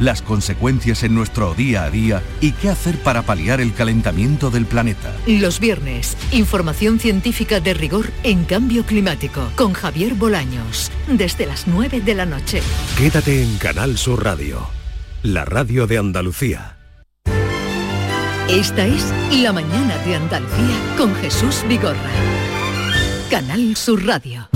las consecuencias en nuestro día a día y qué hacer para paliar el calentamiento del planeta. Los viernes, información científica de rigor en cambio climático con Javier Bolaños, desde las 9 de la noche. Quédate en Canal Sur Radio, la radio de Andalucía. Esta es La mañana de Andalucía con Jesús Vigorra. Canal Sur Radio.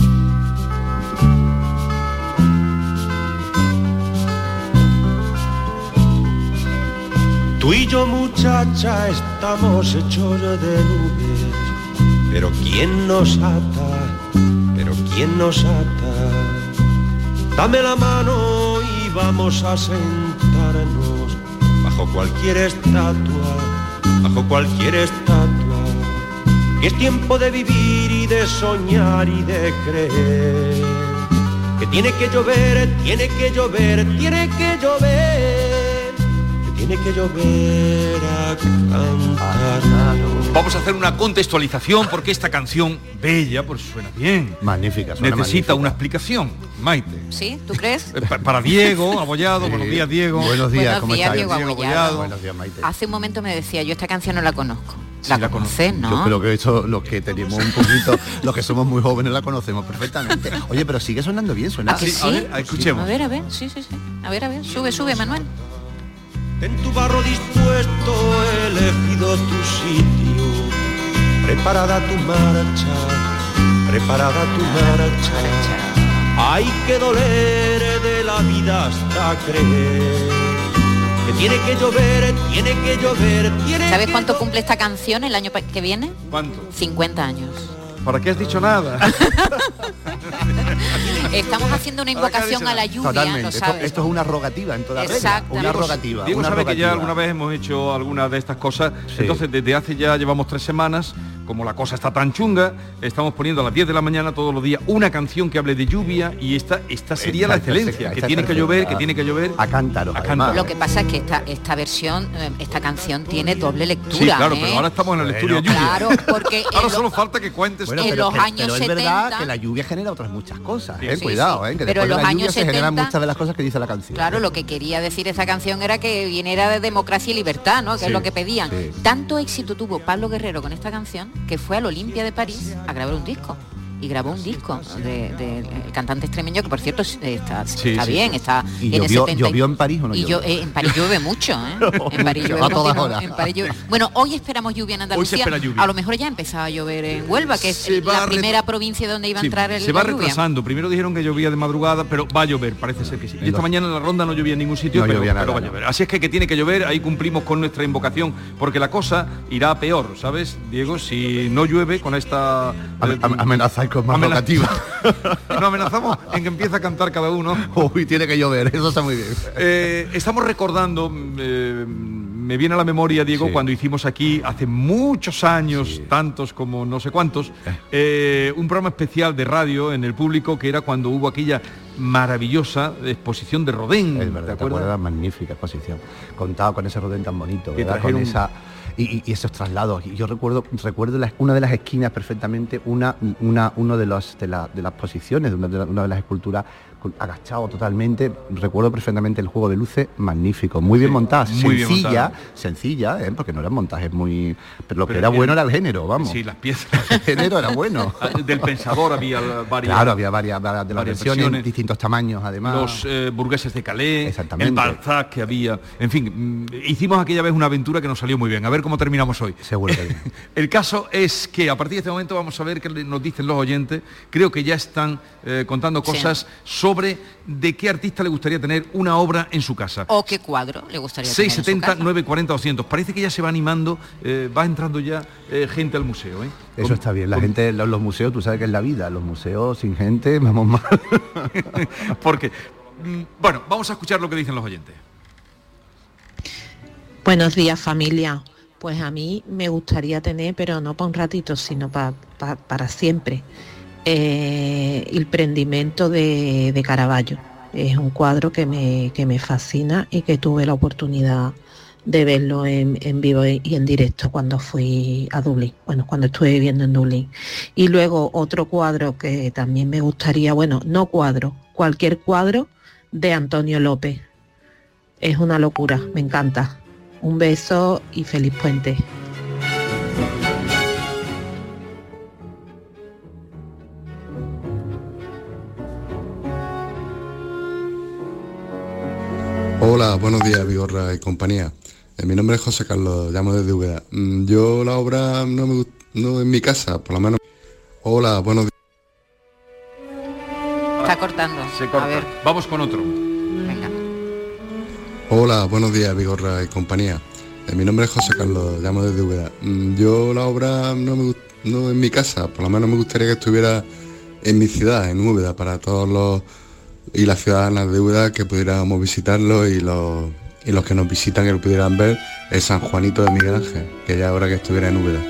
Tú y yo muchacha estamos hechos de nubes, pero ¿quién nos ata? Pero ¿quién nos ata? Dame la mano y vamos a sentarnos bajo cualquier estatua, bajo cualquier estatua. Que es tiempo de vivir y de soñar y de creer. Que tiene que llover, tiene que llover, tiene que llover tiene que llover a cantar. Vamos a hacer una contextualización porque esta canción, bella, pues suena bien. Magnífica, Necesita magnífica. una explicación, Maite. ¿Sí? ¿Tú crees? Eh, pa- Para Diego, abollado, buenos días Diego. Buenos días, Buenos ¿cómo días, estás? Diego Diego Abollado. Abollado. Buenos días, Maite. Hace un momento me decía, yo esta canción no la conozco. Sí, la conoces, Yo ¿no? creo que esto, los que tenemos un poquito, los que somos muy jóvenes la conocemos perfectamente. Oye, pero sigue sonando bien, suena ¿A que Sí, sí? a ver, escuchemos. A ver, a ver, sí, sí, sí. A ver, a ver, sube, sube, Manuel. En tu barro dispuesto he elegido tu sitio, preparada tu marcha, preparada tu marcha. Hay que doler de la vida hasta creer. Que tiene que llover, tiene que llover, tiene ¿Sabes cuánto cumple esta canción el año que viene? ¿Cuánto? 50 años. ¿Para qué has dicho nada? Estamos haciendo una invocación a la lluvia, Totalmente. lo Esto, sabes. esto es una rogativa en toda regla. Una rogativa. Diego una sabe que ya alguna vez hemos hecho alguna de estas cosas. Sí. Entonces, desde hace ya llevamos tres semanas, como la cosa está tan chunga, estamos poniendo a las 10 de la mañana todos los días una canción que hable de lluvia y esta, esta sería la excelencia. esta que tiene que llover, que tiene que llover. A cántaros, A además. cántaros. Lo que pasa es que esta, esta versión, eh, esta canción tiene doble lectura. Sí, claro, ¿eh? pero ahora estamos en la lectura Bueno, lluvia. Claro, porque Ahora solo lo- falta que cuentes Bueno, En pero, los que- años pero es verdad 70, que la lluvia genera otras muchas cosas. Sí, eh, sí, Cuidado, eh, que Pero después de los la años lluvia se generan 70 muchas de las cosas que dice la canción. Claro, lo que quería decir esa canción era que viniera de democracia y libertad, ¿no? Que Sí, es lo que pedían. sí. Tanto éxito tuvo Pablo Guerrero con esta canción que fue al Olimpia de París a grabar un disco. Y grabó un disco del de, el cantante extremeño, que por cierto está, Sí, está sí, bien, sí. está ¿Y en el llovió- 70 llovió en París o no y yo, eh, en París llueve mucho, ¿eh? En París llueve A todas continuo- horas. en París llueve- Bueno, hoy esperamos lluvia en Andalucía. espera lluvia. A lo mejor ya empezaba a llover en Huelva, que es Se la primera provincia donde iba a entrar el, se va lluvia. retrasando. Primero dijeron que llovía de madrugada, pero va a llover, parece ser que sí. Y esta mañana en la ronda no llovía en ningún sitio, No pero, va a llover. Así es que, que tiene que llover, ahí cumplimos con nuestra invocación, porque la cosa irá peor, ¿sabes, Diego? Si no llueve con esta... Am- am- amenazar con más rogativa. Nos amenazamos en que empieza a cantar cada uno. Uy, tiene que llover, eso está muy bien. Eh, estamos recordando, eh, me viene a la memoria, Diego, cuando hicimos aquí hace muchos años, tantos como no sé cuántos, eh, un programa especial de radio en el público que era cuando hubo aquella maravillosa exposición de Rodén. Es verdad, ¿te acuerdas? Magnífica exposición. Contado con ese Rodén tan bonito, ¿verdad? Con esa y, esos traslados. Yo recuerdo, recuerdo una de las esquinas perfectamente, una, una, uno de, los, la, de las posiciones, de una, de las esculturas agachado totalmente. Recuerdo perfectamente el juego de luces, magnífico, muy bien montada, sencilla, sencilla, ¿eh? porque no eran montajes muy. Pero lo que era bueno era el género, vamos. Sí, las piezas. el género era bueno. Ah, del pensador había varias. Claro, había varias, de las versiones, distintos tamaños, además. Los eh, burgueses de Calais, Exactamente. el Balzac que había. En fin, mm, hicimos aquella vez una aventura que nos salió muy bien. A ver cómo terminamos hoy. Seguro que el caso es que a partir de este momento vamos a ver qué nos dicen los oyentes. Creo que ya están eh, contando cosas sobre sobre de qué artista le gustaría tener una obra en su casa. O qué cuadro le gustaría 670 tener 940 200. Parece que ya se va animando, eh, va entrando ya eh, gente al museo. ¿eh? Eso está bien. La gente, los, los, museos, tú sabes que es la vida. Los museos sin gente, vamos mal. Porque, mm, bueno, vamos a escuchar lo que dicen los oyentes. Buenos días familia. Pues a mí me gustaría tener, pero no para un ratito, sino para siempre, eh, el prendimiento de, de, Caravaggio. Es un cuadro que me, me, fascina y que tuve la oportunidad de verlo en, vivo y en directo cuando fui a Dublín, bueno, cuando estuve viviendo en Dublín. Y luego otro cuadro que también me gustaría, bueno, no cuadro, cualquier cuadro de Antonio López. Es una locura, me encanta. Un beso y feliz puente. Hola, buenos días, Vigorra y compañía. Eh, mi nombre es José Carlos, llamo desde Úbeda. Mm, yo la obra no, me, no en mi casa, por lo menos. Hola, buenos días. Está cortando. Se corta. A ver. Vamos con otro. Venga. Hola, buenos días, Vigorra y compañía. Eh, mi nombre es José Carlos, llamo desde Úbeda. Mm, yo la obra no, me, no en mi casa, por lo menos me gustaría que estuviera en mi ciudad, en Úbeda, para todos los y las ciudadanas de Úbeda que pudiéramos visitarlo y los, y los que nos visitan que lo pudieran ver el San Juanito de Miguel Ángel, que ya ahora que estuviera en Úbeda.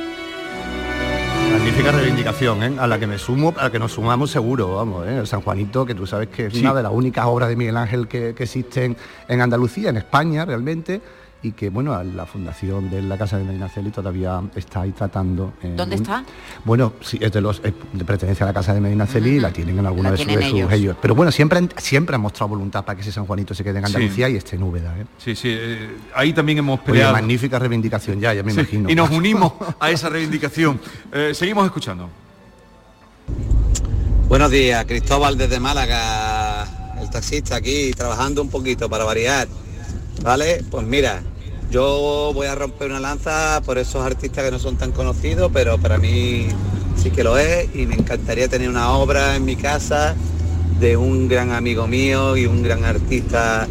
Magnífica reivindicación, ¿eh? a la que me sumo, a la que nos sumamos seguro, vamos, ¿eh? el San Juanito, que tú sabes que es una de las únicas obras de Miguel Ángel que, que existen en Andalucía, en España realmente, y que bueno la fundación de la casa de Medina Celi todavía está ahí tratando ¿dónde está? bueno sí es de los pertenece a la casa de Medina Celi la tienen en alguna de, sus, ellos. pero bueno siempre han, siempre han mostrado voluntad para que ese San Juanito se quede en Andalucía y esté en Úbeda ¿eh? sí sí eh, ahí también hemos peleado magnífica reivindicación ya ya me imagino y nos unimos a esa reivindicación eh, seguimos escuchando buenos días Cristóbal desde Málaga el taxista aquí trabajando un poquito para variar ¿Vale? Pues mira, yo voy a romper una lanza por esos artistas que no son tan conocidos, pero para mí sí que lo es y me encantaría tener una obra en mi casa de un gran amigo mío y un gran artista,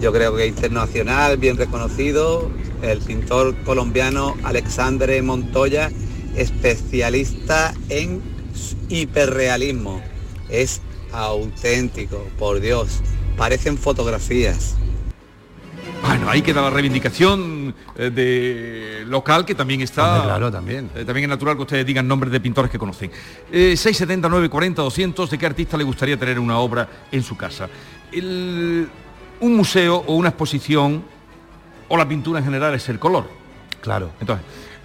yo creo que internacional, bien reconocido, el pintor colombiano Alexandre Montoya, especialista en hiperrealismo. Es auténtico, por Dios, parecen fotografías. Bueno, ahí queda la reivindicación eh, de local que también está. claro, también. Eh, también es natural que ustedes digan nombres de pintores que conocen. Eh, 679 40 200 de qué artista le gustaría tener una obra en su casa. un museo o una exposición o la pintura en general es el color. Claro. Entonces,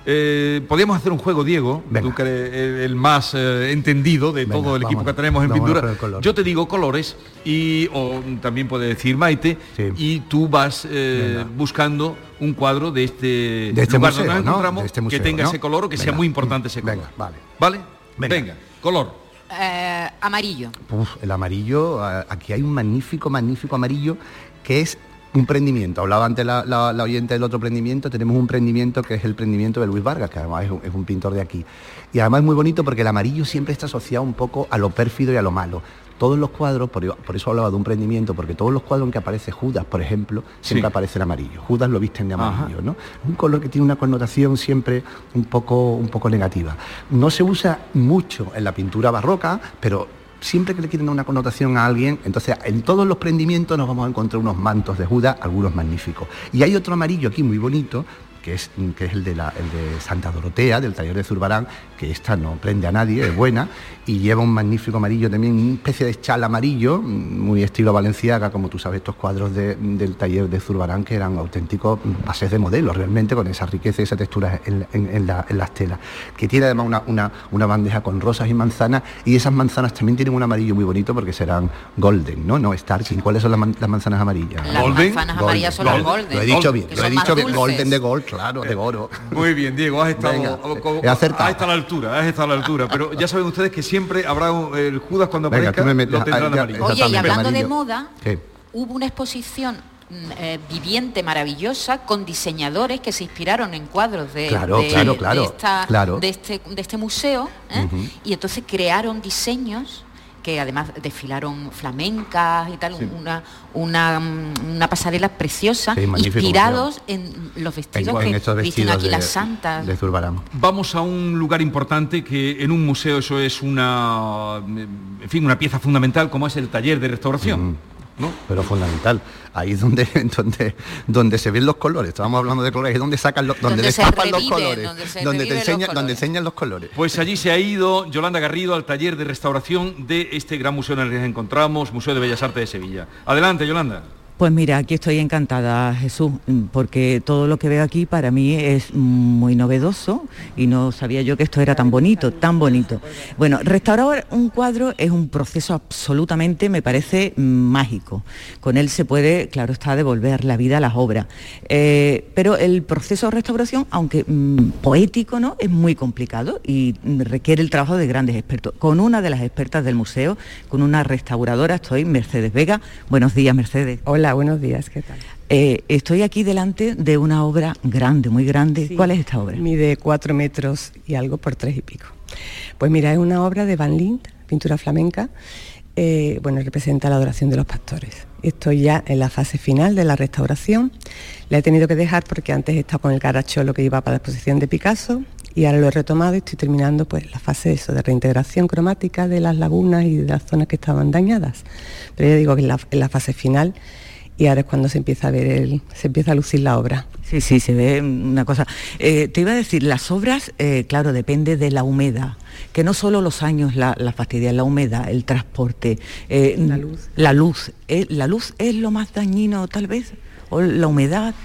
eh, podríamos hacer un juego, Diego, tú que eres el, más eh, entendido de todo el equipo que tenemos en pintura. Yo te digo colores y o también puede decir Maite y tú vas eh, buscando un cuadro de este, de este museo, encontramos este que tenga ese color o que sea muy importante ese color. vale. ¿Vale? Venga, color. amarillo. el amarillo, aquí hay un magnífico, magnífico amarillo que es un prendimiento. Hablaba antes la, la, oyente del otro prendimiento, tenemos un prendimiento que es el prendimiento de Luis Vargas, que además es un, pintor de aquí. Y además es muy bonito porque el amarillo siempre está asociado un poco a lo pérfido y a lo malo. Todos los cuadros, por, eso hablaba de un prendimiento, porque todos los cuadros en que aparece Judas, por ejemplo, siempre aparece en amarillo. Judas lo visten de amarillo, ¿no? Un color que tiene una connotación siempre un poco, un poco negativa. No se usa mucho en la pintura barroca, pero siempre que le quieren dar una connotación a alguien, entonces en todos los prendimientos nos vamos a encontrar unos mantos de Judas, algunos magníficos. Y hay otro amarillo aquí muy bonito, que es, que es el, de la, el de Santa Dorotea, del taller de Zurbarán, que esta no prende a nadie, es buena, y lleva un magnífico amarillo también, una especie de chal amarillo, muy estilo valenciaga, como tú sabes, estos cuadros del taller de Zurbarán, que eran auténticos pases de modelo, realmente, con esa riqueza y esa textura en, las telas, que tiene además una, una, bandeja con rosas y manzanas, y esas manzanas también tienen un amarillo muy bonito porque serán golden, ¿no? No Starking. ¿Cuáles son las, manzanas amarillas? Las manzanas amarillas son los golden. Lo he dicho bien, lo he dicho bien, golden de gold, claro, de oro. Muy bien, Diego, has estado, has estado altura, has estado a la altura, pero ya saben ustedes que siempre habrá el Judas cuando aparezca, lo tendrán amarillo. Oye, y hablando de moda, hubo una exposición mm, eh, viviente maravillosa con diseñadores que se inspiraron en cuadros de, de, este, de este museo ¿eh? y entonces crearon diseños que además desfilaron flamencas y tal, una, una, una, pasarela preciosa, inspirados en los vestidos que visten aquí las santas. De Vamos a un lugar importante que en un museo eso es una, en fin, una pieza fundamental como es el taller de restauración. Pero fundamental. Ahí es donde, donde, donde se ven los colores. Estábamos hablando de colores, es donde sacan los, donde, destapan los colores, donde, te enseñan, donde enseñan los colores. Pues allí se ha ido Yolanda Garrido al taller de restauración de este gran museo en el que nos encontramos, Museo de Bellas Artes de Sevilla. Adelante, Yolanda. Pues mira, aquí estoy encantada, Jesús, porque todo lo que veo aquí para mí es muy novedoso y no sabía yo que esto era tan bonito, tan bonito. Bueno, restaurar un cuadro es un proceso absolutamente, me parece, mágico. Con él se puede, claro está, devolver la vida a las obras. Eh, pero el proceso de restauración, aunque mm, poético, ¿no? Es muy complicado y requiere el trabajo de grandes expertos. Con una de las expertas del museo, con una restauradora, estoy, Mercedes Vega. Buenos días, Mercedes. Hola buenos días, ¿qué tal? Eh, estoy aquí delante de una obra grande, muy grande. ¿Cuál es esta obra? Mide cuatro metros y algo por tres y pico. Pues mira, es una obra de Van Lint, pintura flamenca. Eh, bueno, representa la adoración de los pastores. Estoy ya en la fase final de la restauración. La he tenido que dejar porque antes he estado con el caracholo que iba para la exposición de Picasso y ahora lo he retomado y estoy terminando pues la fase eso, de reintegración cromática de las lagunas y de las zonas que estaban dañadas. Pero ya digo que en la fase final y ahora es cuando se empieza a ver el, se empieza a lucir la obra. Sí, sí, se ve una cosa. Eh, te iba a decir, las obras, eh, claro, depende de la humedad, que no solo los años la, la fastidia, la humedad, el transporte, eh, la luz. La luz, la luz es lo más dañino tal vez, o la humedad.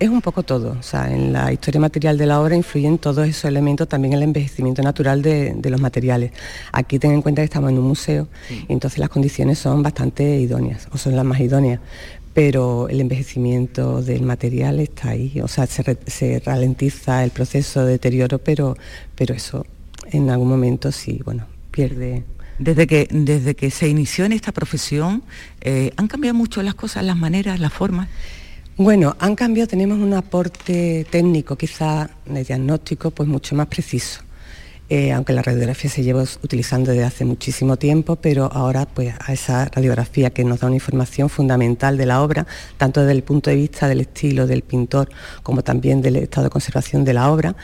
Es un poco todo, o sea, en la historia material de la obra influyen todos esos elementos, también el envejecimiento natural de, los materiales. Aquí ten en cuenta que estamos en un museo y entonces las condiciones son bastante idóneas, o son las más idóneas, pero el envejecimiento del material está ahí, o sea, se, ralentiza el proceso de deterioro, pero, pero eso en algún momento sí, bueno, pierde. Desde que, desde que se inició en esta profesión, eh, ¿han cambiado mucho las cosas, las maneras, las formas? Bueno, han cambiado, tenemos un aporte técnico, quizá de diagnóstico, pues mucho más preciso. Eh, aunque la radiografía se lleva utilizando desde hace muchísimo tiempo, pero ahora pues a esa radiografía que nos da una información fundamental de la obra, tanto desde el punto de vista del estilo del pintor como también del estado de conservación de la obra,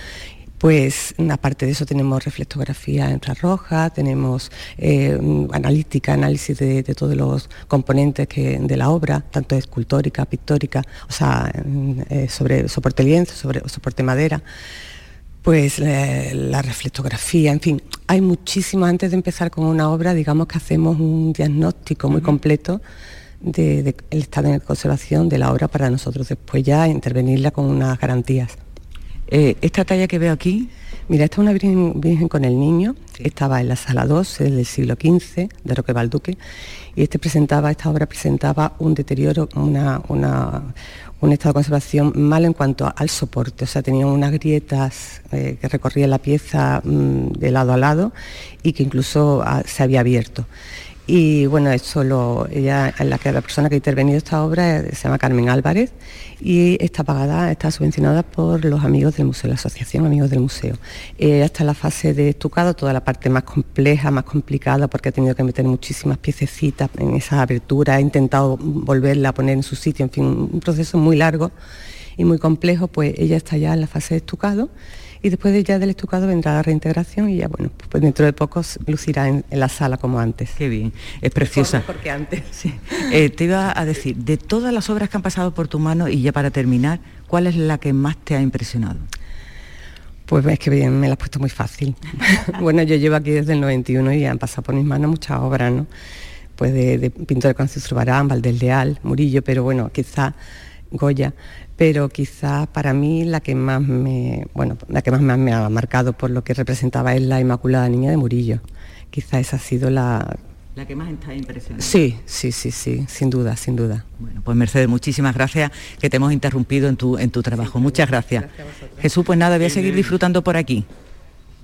pues aparte de eso tenemos reflectografía infrarroja, tenemos eh, analítica, análisis de, todos los componentes de la obra, tanto escultórica, pictórica, o sea, eh, sobre soporte lienzo, sobre soporte madera pues eh, la reflectografía, en fin, hay muchísimo, antes de empezar con una obra, digamos que hacemos un diagnóstico muy completo del estado de conservación de la obra para nosotros después ya intervenirla con unas garantías. Eh, esta talla que veo aquí, mira, esta es una virgen, con el niño, estaba en la sala 2 del siglo XV de Roque Balduque y este presentaba, esta obra presentaba un deterioro, una, una un estado de conservación malo en cuanto al soporte, o sea, tenía unas grietas eh, que recorrían la pieza mm, de lado a lado y que incluso ah, se había abierto. Y bueno, eso lo, ella, la, persona que ha intervenido esta obra se llama Carmen Álvarez y está pagada, está subvencionada por los amigos del museo, la asociación Amigos del Museo. Eh, hasta la fase de estucado, toda la parte más compleja, más complicada, porque ha tenido que meter muchísimas piececitas en esa abertura, ha intentado volverla a poner en su sitio, en fin, un proceso muy largo y muy complejo, pues ella está ya en la fase de estucado y después de ya del estucado vendrá la reintegración y ya bueno, pues dentro de poco lucirá en, la sala como antes. Qué bien, es preciosa. Porque antes. Eh, te iba a decir, de todas las obras que han pasado por tu mano y ya para terminar, ¿cuál es la que más te ha impresionado? Pues es que bien, me la has puesto muy fácil. bueno, yo llevo aquí desde el 91 y han pasado por mis manos muchas obras, ¿no? Pues de, de pintor de Concepción Barán, Valdeldeal, Murillo, pero bueno, quizá Goya, pero quizá para mí la que más me, bueno, la que más me ha marcado por lo que representaba es la Inmaculada Niña de Murillo. Quizá esa ha sido la la que más está impresionante. Sí, sí, sí, sí, sin duda, sin duda. Bueno, pues Mercedes, muchísimas gracias que te hemos interrumpido en tu, en tu trabajo. Muchas gracias. Jesús, pues nada, voy a seguir disfrutando por aquí.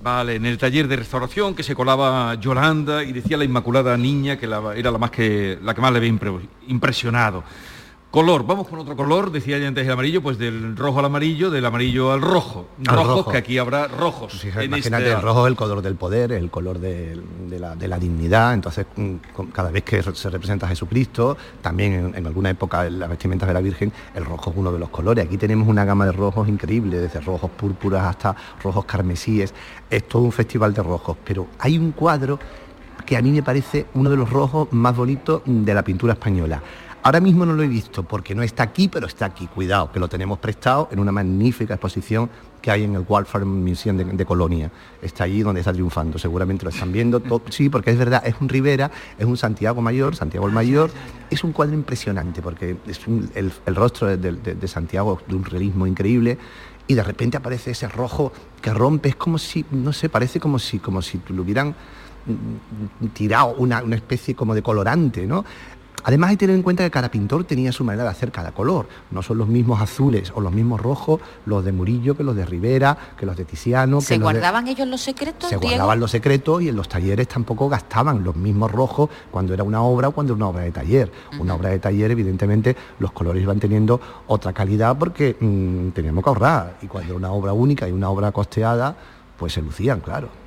Vale, en el taller de restauración que se colaba Yolanda y decía la Inmaculada Niña que era la, más que, la que más le había impresionado. Color, vamos con otro color, decía ya antes el amarillo, pues del rojo al amarillo, del amarillo al rojo. Rojos, que aquí habrá rojos. imagínate, el rojo es el color del poder, el color de, la, dignidad, entonces mm, cada vez que se representa a Jesucristo, también en, alguna época en las vestimentas de la Virgen, el rojo es uno de los colores. Aquí tenemos una gama de rojos increíble, desde rojos púrpuras hasta rojos carmesíes, es todo un festival de rojos, pero hay un cuadro que a mí me parece uno de los rojos más bonitos de la pintura española Ahora mismo no lo he visto porque no está aquí, pero está aquí. Cuidado, que lo tenemos prestado en una magnífica exposición que hay en el Walfare Museum de, Colonia. Está allí donde está triunfando. Seguramente lo están viendo. sí, porque es verdad, es un Rivera, es un Santiago Mayor, Santiago el Mayor. Es un cuadro impresionante porque es el, rostro de, de Santiago de un realismo increíble y de repente aparece ese rojo que rompe, es como si, no sé, parece como si, como si lo hubieran mm, tirado una, una, especie como de colorante, ¿no? Además hay que tener en cuenta que cada pintor tenía su manera de hacer cada color. No son los mismos azules o los mismos rojos los de Murillo que los de Rivera, que los de Tiziano. ¿Se guardaban ellos los secretos? Se guardaban los secretos y en los talleres tampoco gastaban los mismos rojos cuando era una obra o cuando era una obra de taller. Una obra de taller, evidentemente, los colores iban teniendo otra calidad porque mm, teníamos que ahorrar. Y cuando era una obra única y una obra costeada, pues se lucían, claro.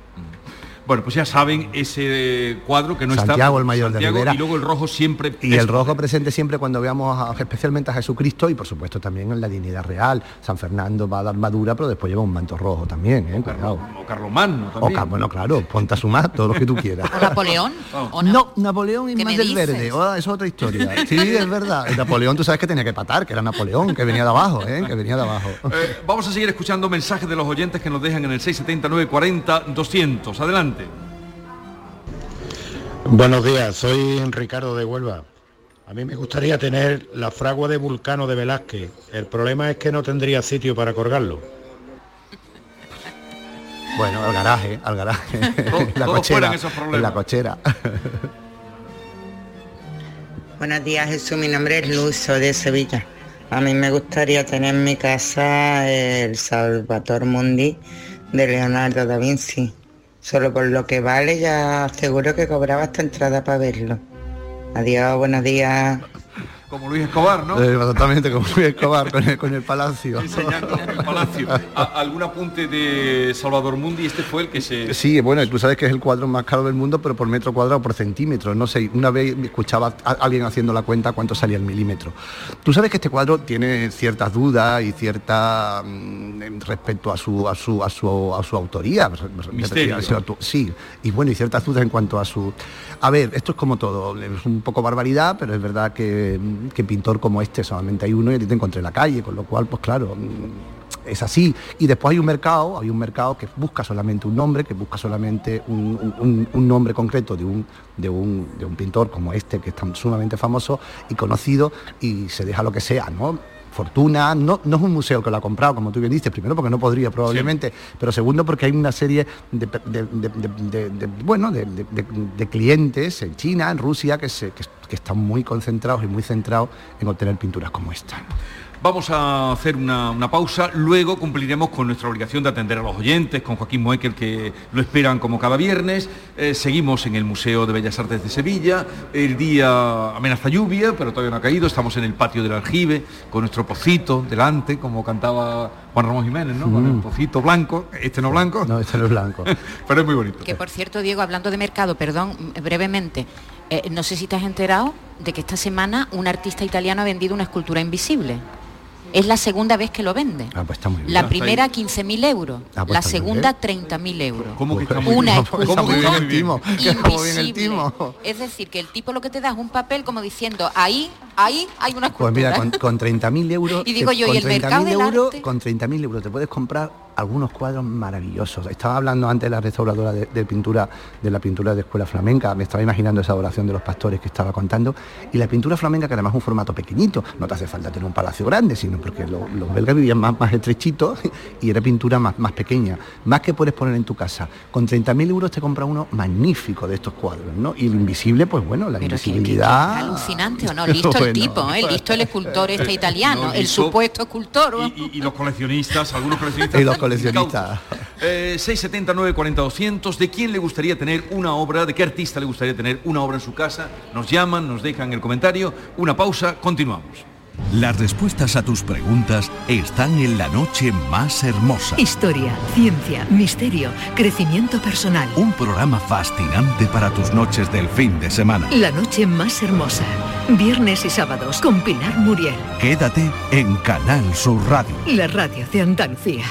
Bueno, pues ya saben ese cuadro que no está... Santiago el mayor de Rivera. Y luego el rojo siempre... Y el rojo presente siempre cuando veamos especialmente a Jesucristo y por supuesto también en la dignidad real. San Fernando va a dar madura, pero después lleva un manto rojo también, ¿eh? O, o Carlomagno también. O, bueno, claro, ponte a sumar todo lo que tú quieras. ¿O Napoleón? no? Napoleón es más del verde. Oh, es otra historia. Sí, es verdad. Napoleón tú sabes que tenía que patar, que era Napoleón, que venía de abajo, ¿eh? Que venía de abajo. Eh, vamos a seguir escuchando mensajes de los oyentes que nos dejan en el 679 40 200. Adelante. Buenos días, soy Ricardo de Huelva. A mí me gustaría tener la fragua de Vulcano de Velázquez. El problema es que no tendría sitio para colgarlo. Bueno, al garaje, al garaje. la cochera, en la cochera. Buenos días, Jesús. Mi nombre es Luz, de Sevilla. A mí me gustaría tener en mi casa el Salvator Mundi de Leonardo da Vinci. Solo por lo que vale ya seguro que cobraba esta entrada para verlo. Adiós, buenos días como Luis Escobar, ¿no? Eh, exactamente, como Luis Escobar con el, con el Palacio. el Palacio. ¿Algún apunte de Salvador Mundi? Este fue el que se... Sí, bueno, tú sabes que es el cuadro más caro del mundo, pero por metro cuadrado, por centímetro. No sé, una vez escuchaba a alguien haciendo la cuenta cuánto salía el milímetro. Tú sabes que este cuadro tiene ciertas dudas y cierta mm, respecto a su, a su, a su, a su autoría. Misterio. Sí, y bueno, y ciertas dudas en cuanto a su... A ver, esto es como todo, es un poco barbaridad, pero es verdad que que pintor como este solamente hay uno y a ti te encontré en la calle, con lo cual, pues claro, mm, es así. Y después hay un mercado, hay un mercado que busca solamente un nombre, que busca solamente un, nombre concreto de un, de, un, de un pintor como este, que es tan sumamente famoso y conocido, y se deja lo que sea, ¿no? Fortuna, no, no es un museo que lo ha comprado, como tú bien dices, primero porque no podría probablemente, pero segundo porque hay una serie de, bueno, de, clientes en China, en Rusia, que, se, que están muy concentrados y muy centrados en obtener pinturas como esta. Vamos a hacer una, pausa, luego cumpliremos con nuestra obligación de atender a los oyentes, con Joaquín Moekel, que lo esperan como cada viernes. Eh, seguimos en el Museo de Bellas Artes de Sevilla. El día amenaza lluvia, pero todavía no ha caído. Estamos en el patio del aljibe, con nuestro pocito delante, como cantaba Juan Ramón Jiménez, ¿no? Con el mm. pocito blanco, este no blanco. No, este no es blanco. pero es muy bonito. Que por cierto, Diego, hablando de mercado, perdón, brevemente, eh, no sé si te has enterado de que esta semana un artista italiano ha vendido una escultura invisible. Es la segunda vez que lo vende. Ah, pues está muy bien. La primera 15.000 euros, ah, pues la segunda 30.000 euros. ¿Cómo que está muy Una pues está muy bien el timo. invisible. Es decir, que el tipo lo que te da es un papel como diciendo, ahí, ahí hay una escultura. Pues mira, con, con 30.000 euros... Y digo yo, ¿y el mercado euros, Con 30.000 euros te puedes comprar algunos cuadros maravillosos. Estaba hablando antes de la restauradora de, pintura, de la pintura de escuela flamenca, me estaba imaginando esa oración de los pastores que estaba contando, y la pintura flamenca, que además es un formato pequeñito, no te hace falta tener un palacio grande, sino porque los belgas vivían más, más estrechitos y era pintura más, más pequeña, más que puedes poner en tu casa. Con 30.000 euros te compra uno magnífico de estos cuadros, ¿no? Y lo invisible, pues bueno, la invisibilidad... alucinante o no, listo el tipo, ¿eh? listo el escultor este italiano, el supuesto escultor. Y, los coleccionistas, algunos coleccionistas... Y los coleccionista. Eh, 679 40 200. ¿De quién le gustaría tener una obra? ¿De qué artista le gustaría tener una obra en su casa? Nos llaman, nos dejan el comentario. Una pausa, continuamos. Las respuestas a tus preguntas están en la noche más hermosa. Historia, ciencia, misterio, crecimiento personal. Un programa fascinante para tus noches del fin de semana. La noche más hermosa. Viernes y sábados con Pilar Muriel. Quédate en Canal Sur Radio. La radio de Andalucía.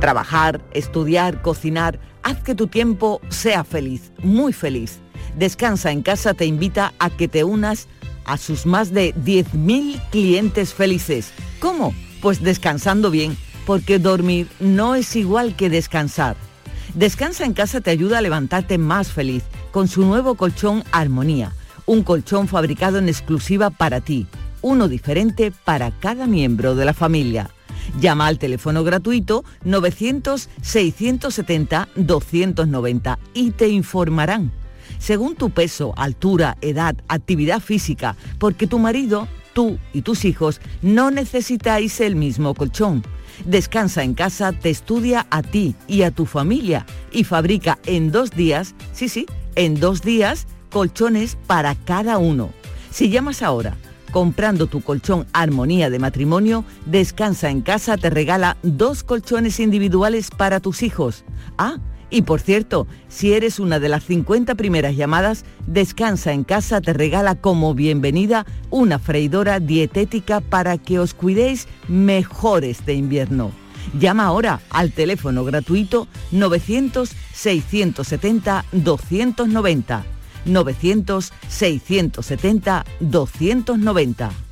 Trabajar, estudiar, cocinar, haz que tu tiempo sea feliz, muy feliz. Descansa en casa te invita a que te unas a sus más de 10.000 clientes felices. ¿Cómo? Pues descansando bien, porque dormir no es igual que descansar. Descansa en casa te ayuda a levantarte más feliz con su nuevo colchón Armonía, un colchón fabricado en exclusiva para ti, uno diferente para cada miembro de la familia. Llama al teléfono gratuito 900-670-290 y te informarán. Según tu peso, altura, edad, actividad física, porque tu marido, tú y tus hijos no necesitáis el mismo colchón. Descansa en casa, te estudia a ti y a tu familia y fabrica en dos días, sí, sí, en dos días, colchones para cada uno. Si llamas ahora Comprando tu colchón Armonía de matrimonio, Descansa en casa te regala dos colchones individuales para tus hijos. Ah, y por cierto, si eres una de las 50 primeras llamadas, Descansa en casa te regala como bienvenida una freidora dietética para que os cuidéis mejor este invierno. Llama ahora al teléfono gratuito 900 670 290 900-670-290.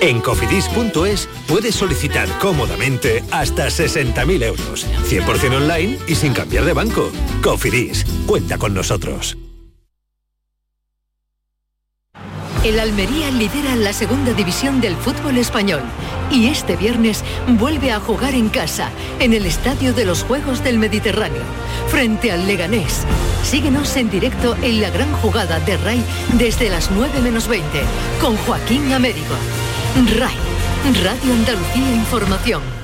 En cofidis.es puedes solicitar cómodamente hasta 60.000 euros, 100% online y sin cambiar de banco. Cofidis, cuenta con nosotros. El Almería lidera la segunda división del fútbol español y este viernes vuelve a jugar en casa, en el Estadio de los Juegos del Mediterráneo, frente al Leganés. Síguenos en directo en la gran jugada de RAI desde las 9 menos 20 con Joaquín Américo. RAI, Radio Andalucía Información.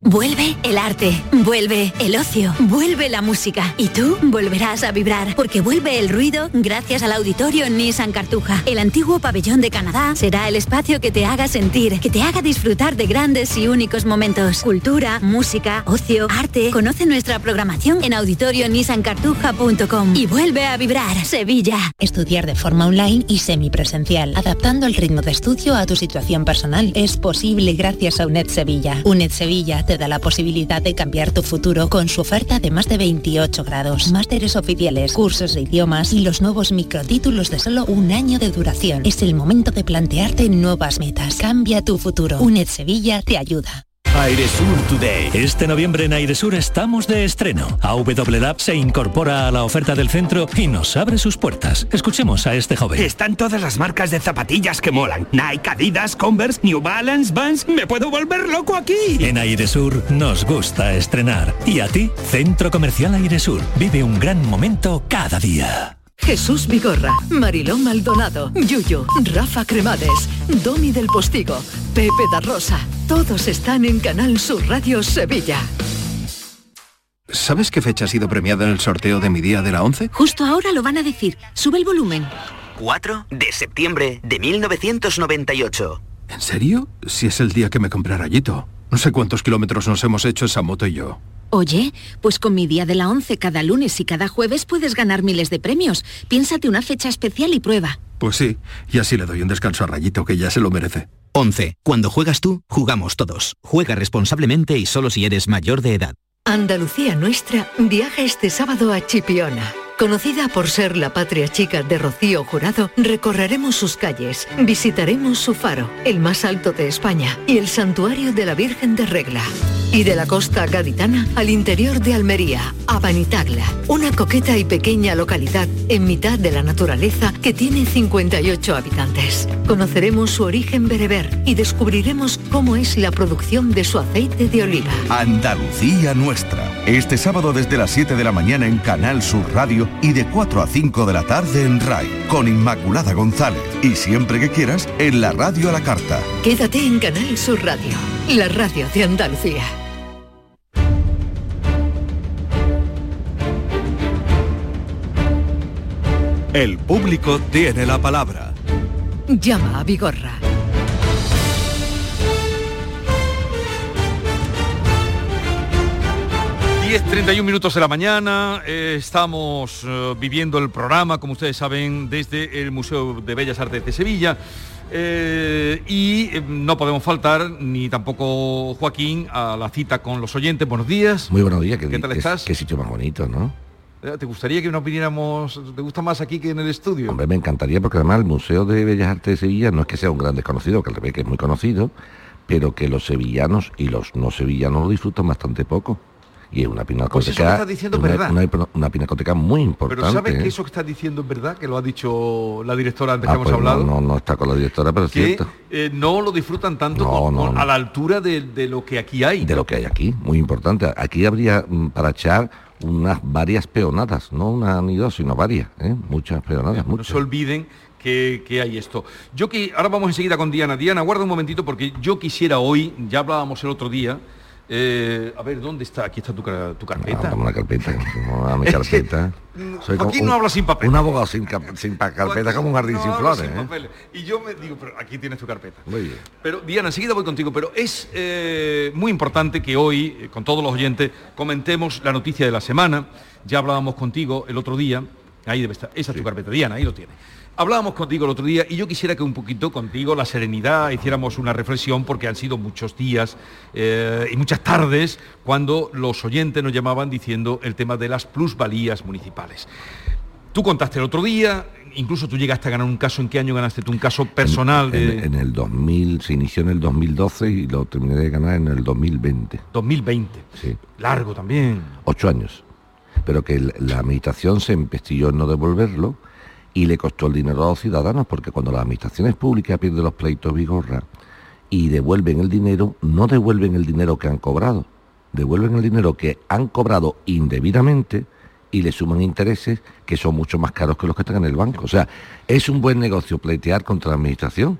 Vuelve el arte, vuelve el ocio, vuelve la música y tú volverás a vibrar porque vuelve el ruido gracias al auditorio Nissan Cartuja. El antiguo pabellón de Canadá será el espacio que te haga sentir, que te haga disfrutar de grandes y únicos momentos. Cultura, música, ocio, arte. Conoce nuestra programación en auditorionissancartuja.com y vuelve a vibrar Sevilla. Estudiar de forma online y semipresencial, adaptando el ritmo de estudio a tu situación personal, es posible gracias a UNED Sevilla. UNED Sevilla te da la posibilidad de cambiar tu futuro con su oferta de más de 28 grados, másteres oficiales, cursos de idiomas y los nuevos microtítulos de solo un año de duración. Es el momento de plantearte nuevas metas. Cambia tu futuro. UNED Sevilla te ayuda. Airesur Today. Este noviembre en Airesur estamos de estreno. AW Lab se incorpora a la oferta del centro y nos abre sus puertas. Escuchemos a este joven. Están todas las marcas de zapatillas que molan. Nike, Adidas, Converse, New Balance, Vans. Me puedo volver loco aquí. En Airesur nos gusta estrenar. Y a ti, Centro Comercial Airesur. Vive un gran momento cada día. Jesús Vigorra, Marilón Maldonado, Yuyo, Rafa Cremades, Domi del Postigo, Pepe da Rosa. Todos están en Canal Sur Radio Sevilla. ¿Sabes qué fecha ha sido premiada en el sorteo de mi día de la 11? Justo ahora lo van a decir. Sube el volumen. 4 de septiembre de 1998. ¿En serio? Si es el día que me compré rayito. No sé cuántos kilómetros nos hemos hecho esa moto y yo. Oye, pues con mi día de la 11 cada lunes y cada jueves puedes ganar miles de premios. Piénsate una fecha especial y prueba. Pues sí, y así le doy un descanso a Rayito que ya se lo merece. 11. Cuando juegas tú, jugamos todos. Juega responsablemente y solo si eres mayor de edad. Andalucía Nuestra viaja este sábado a Chipiona. Conocida por ser la patria chica de Rocío Jurado, recorreremos sus calles, visitaremos su faro, el más alto de España, y el santuario de la Virgen de Regla. Y de la costa gaditana al interior de Almería, a Banitagla, una coqueta y pequeña localidad en mitad de la naturaleza que tiene 58 habitantes. Conoceremos su origen bereber y descubriremos cómo es la producción de su aceite de oliva. Andalucía Nuestra. Este sábado desde las 7 de la mañana en Canal Sur Radio y de 4 a 5 de la tarde en RAI con Inmaculada González y siempre que quieras en la radio a la carta. Quédate en Canal Sur Radio, la radio de Andalucía. El público tiene la palabra. Llama a Vigorra 10.31 minutos de la mañana, eh, estamos eh, viviendo el programa, como ustedes saben, desde el Museo de Bellas Artes de Sevilla. Eh, y no podemos faltar, ni tampoco Joaquín, a la cita con los oyentes. Buenos días. Muy buenos días. ¿Qué, tal estás? Qué sitio más bonito, ¿no? ¿Te gustaría que nos viniéramos, te gusta más aquí que en el estudio? Hombre, me encantaría porque además el Museo de Bellas Artes de Sevilla no es que sea un gran desconocido, que al revés que es muy conocido, pero que los sevillanos y los no sevillanos lo disfrutan bastante poco y es una pinacoteca. Pues eso que estás diciendo una, verdad. Una, pinacoteca muy importante. Pero ¿sabes que ¿eh? eso que estás diciendo es verdad? Que lo ha dicho la directora antes que ah, hemos pues hablado. No, no, está con la directora, pero es cierto. Eh, no lo disfrutan tanto a la altura de, lo que aquí hay. De lo que hay aquí, muy importante. Aquí habría mm, para echar unas varias peonadas, no una ni dos, sino varias, ¿eh? muchas peonadas. No se olviden que, que, hay esto. Yo que ahora vamos enseguida con Diana. Diana, guarda un momentito porque yo quisiera hoy, ya hablábamos el otro día, eh, a ver, ¿dónde está? Aquí está tu, tu carpeta. Ah, una carpeta, mi carpeta. Soy Aquí no habla sin papel. Un abogado sin, sin carpeta como un jardín sin flores. ¿eh? Y yo me digo, pero aquí tienes tu carpeta. Muy bien. Pero Diana, enseguida voy contigo, pero es eh, muy importante que hoy, con todos los oyentes, comentemos la noticia de la semana. Ya hablábamos contigo el otro día. Ahí debe estar. Esa es tu carpeta, Diana, ahí lo tiene. Hablábamos contigo el otro día y yo quisiera que un poquito contigo, la serenidad, hiciéramos una reflexión porque han sido muchos días eh, y muchas tardes cuando los oyentes nos llamaban diciendo el tema de las plusvalías municipales. Tú contaste el otro día, incluso tú llegaste a ganar un caso, ¿en qué año ganaste tú un caso personal? En, en, el 2000, se inició en el 2012 y lo terminé de ganar en el 2020. 2020. Sí. Largo también. Ocho años. Pero que la administración se empestilló en no devolverlo y le costó el dinero a los ciudadanos, porque cuando las administraciones públicas pierden los pleitos vigorra y devuelven el dinero, no devuelven el dinero que han cobrado, devuelven el dinero que han cobrado indebidamente y le suman intereses que son mucho más caros que los que están en el banco. O sea, es un buen negocio pleitear contra la administración,